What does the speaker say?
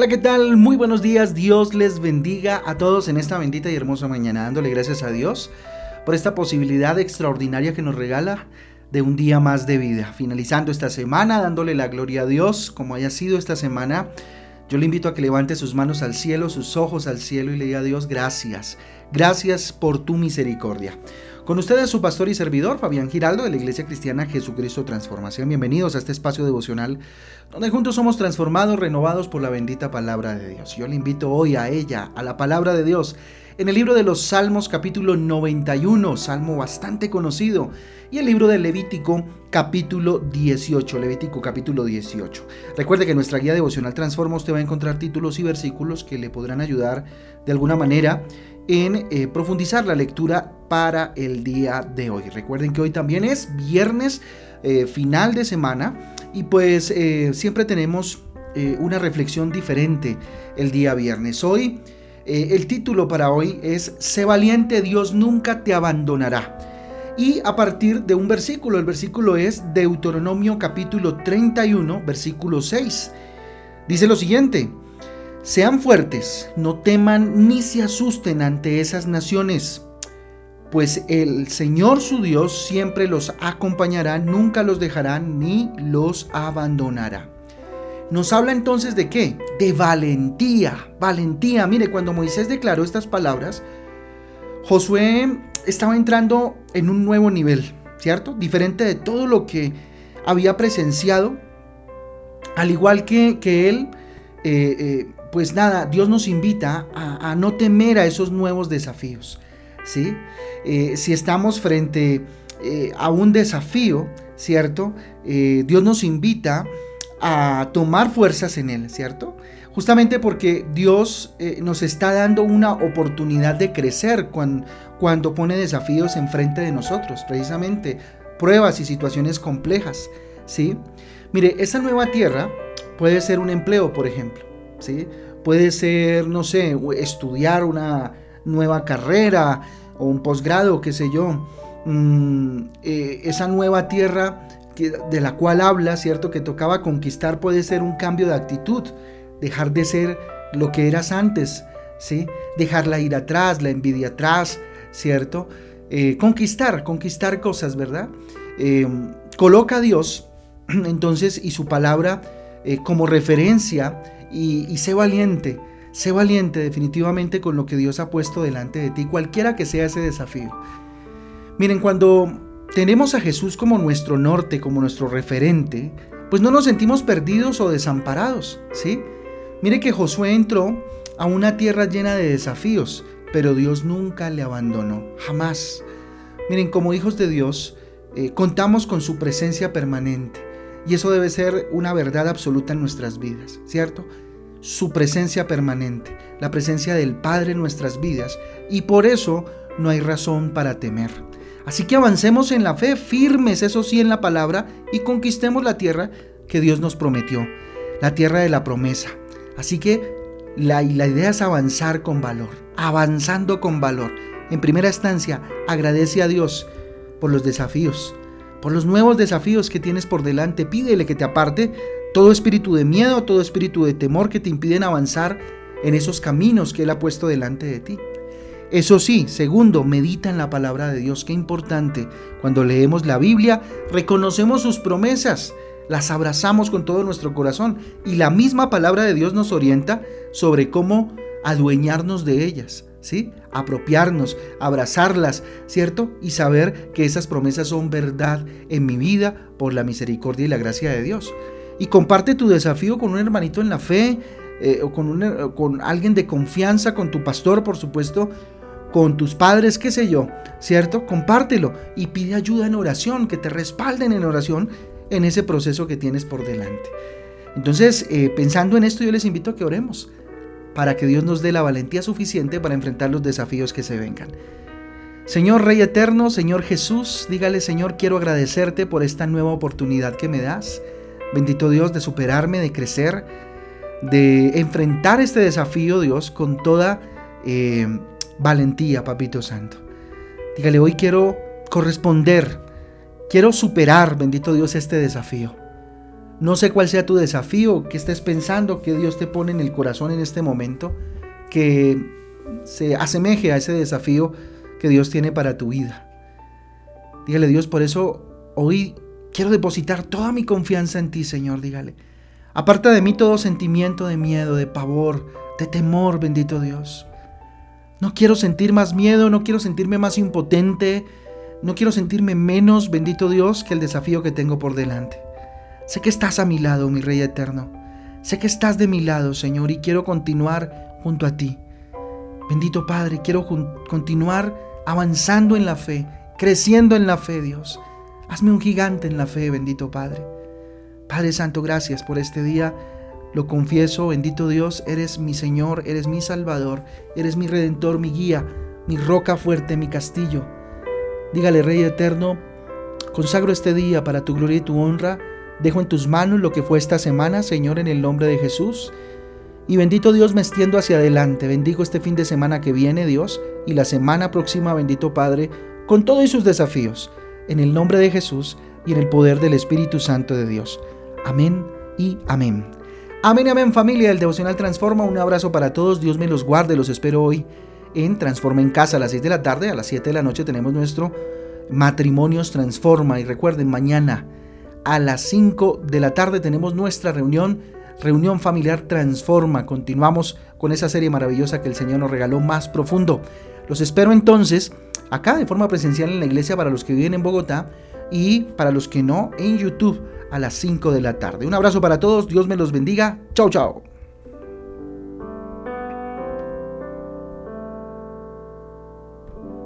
Hola, ¿qué tal? Muy buenos días. Dios les bendiga a todos en esta bendita y hermosa mañana, dándole gracias a Dios por esta posibilidad extraordinaria que nos regala de un día más de vida. Finalizando esta semana, dándole la gloria a Dios, como haya sido esta semana, yo le invito a que levante sus manos al cielo, sus ojos al cielo y le diga a Dios gracias. Gracias por tu misericordia. Con ustedes su pastor y servidor, Fabián Giraldo, de la Iglesia Cristiana Jesucristo Transformación. Bienvenidos a este espacio devocional donde juntos somos transformados, renovados por la bendita palabra de Dios. Yo le invito hoy a ella, a la palabra de Dios, en el libro de los Salmos capítulo 91, salmo bastante conocido, y el libro de Levítico capítulo 18, Levítico capítulo 18. Recuerde que nuestra guía devocional Transforma usted va a encontrar títulos y versículos que le podrán ayudar de alguna manera en eh, profundizar la lectura para el día de hoy. Recuerden que hoy también es viernes eh, final de semana y pues eh, siempre tenemos una reflexión diferente el día viernes. Hoy el título para hoy es Sé valiente, Dios nunca te abandonará. Y a partir de un versículo, el versículo es Deuteronomio capítulo 31, versículo 6. Dice lo siguiente, sean fuertes, no teman ni se asusten ante esas naciones, pues el Señor su Dios siempre los acompañará, nunca los dejará ni los abandonará. Nos habla entonces de qué? De valentía, valentía. Mire, cuando Moisés declaró estas palabras, Josué estaba entrando en un nuevo nivel, ¿cierto? Diferente de todo lo que había presenciado, al igual que, que él, eh, eh, pues nada, Dios nos invita a, no temer a esos nuevos desafíos. ¿sí? Eh, si estamos frente a un desafío, ¿cierto? Dios nos invita a tomar fuerzas en él, ¿cierto? Justamente porque Dios nos está dando una oportunidad de crecer cuando, cuando pone desafíos enfrente de nosotros, precisamente pruebas y situaciones complejas, ¿sí? Mire, esa nueva tierra puede ser un empleo, por ejemplo. Puede ser, no sé, estudiar una nueva carrera o un posgrado, qué sé yo. Mm, eh, esa nueva tierra de la cual habla, ¿cierto? Que tocaba conquistar puede ser un cambio de actitud, dejar de ser lo que eras antes, ¿sí? Dejarla ir atrás, la envidia atrás, ¿cierto? Eh, conquistar, conquistar cosas, ¿verdad? Eh, coloca a Dios, entonces, y su palabra como referencia y, sé valiente, sé valiente definitivamente con lo que Dios ha puesto delante de ti, cualquiera que sea ese desafío. Miren, cuando tenemos a Jesús como nuestro norte, como nuestro referente, pues no nos sentimos perdidos o desamparados, ¿sí? Mire que Josué entró a una tierra llena de desafíos, pero Dios nunca le abandonó, jamás. Miren, como hijos de Dios, eh, contamos con su presencia permanente. Y eso debe ser una verdad absoluta en nuestras vidas, ¿cierto? Su presencia permanente, la presencia del Padre en nuestras vidas. Y por eso no hay razón para temer. Así que avancemos en la fe, firmes, eso sí, en la palabra, y conquistemos la tierra que Dios nos prometió, la tierra de la promesa. Así que la, la idea es avanzar con valor, avanzando con valor. En primera instancia, agradece a Dios por los desafíos, por los nuevos desafíos que tienes por delante. Pídele que te aparte todo espíritu de miedo, todo espíritu de temor que te impiden avanzar en esos caminos que Él ha puesto delante de ti. Eso sí, segundo, medita en la palabra de Dios. Qué importante. Cuando leemos la Biblia, reconocemos sus promesas, las abrazamos con todo nuestro corazón y la misma palabra de Dios nos orienta sobre cómo adueñarnos de ellas. ¿sí? Apropiarnos, abrazarlas, ¿cierto? Y saber que esas promesas son verdad en mi vida por la misericordia y la gracia de Dios. Y comparte tu desafío con un hermanito en la fe, eh, o con, un, con alguien de confianza, con tu pastor, por supuesto, con tus padres, qué sé yo, ¿cierto? Compártelo y pide ayuda en oración, que te respalden en oración en ese proceso que tienes por delante. Entonces, eh, pensando en esto, yo les invito a que oremos para que Dios nos dé la valentía suficiente para enfrentar los desafíos que se vengan. Señor Rey Eterno, Señor Jesús, dígale Señor, quiero agradecerte por esta nueva oportunidad que me das. Bendito Dios de superarme, de crecer, de enfrentar este desafío, Dios, con toda eh, valentía, Papito Santo. Dígale, hoy quiero corresponder, quiero superar, bendito Dios, este desafío. No sé cuál sea tu desafío, que estés pensando, que Dios te pone en el corazón en este momento, que se asemeje a ese desafío que Dios tiene para tu vida. Dígale Dios, por eso hoy quiero depositar toda mi confianza en ti, Señor, dígale. Aparta de mí todo sentimiento de miedo, de pavor, de temor, bendito Dios. No quiero sentir más miedo, no quiero sentirme más impotente, no quiero sentirme menos, bendito Dios, que el desafío que tengo por delante. Sé que estás a mi lado, mi Rey eterno. Sé que estás de mi lado, Señor, y quiero continuar junto a ti. Bendito Padre, quiero continuar avanzando en la fe, creciendo en la fe, Dios. Hazme un gigante en la fe, bendito Padre. Padre Santo, gracias por este día. Lo confieso, bendito Dios, eres mi Señor, eres mi Salvador, eres mi Redentor, mi guía, mi roca fuerte, mi castillo. Dígale, Rey eterno, consagro este día para tu gloria y tu honra. Dejo en tus manos lo que fue esta semana, Señor, en el nombre de Jesús. Y bendito Dios, me extiendo hacia adelante. Bendigo este fin de semana que viene, Dios, y la semana próxima, bendito Padre, con todos sus desafíos. En el nombre de Jesús y en el poder del Espíritu Santo de Dios. Amén y amén. Amén amén familia, el devocional transforma. Un abrazo para todos, Dios me los guarde, los espero hoy en Transforma en Casa a las 6 de la tarde, a las 7 de la noche tenemos nuestro Matrimonios Transforma y recuerden, mañana a las 5 de la tarde tenemos nuestra reunión, reunión familiar Transforma. Continuamos con esa serie maravillosa que el Señor nos regaló más profundo. Los espero entonces acá de forma presencial en la iglesia para los que viven en Bogotá y para los que no en YouTube a las 5 de la tarde. Un abrazo para todos, Dios me los bendiga. Chao, chao.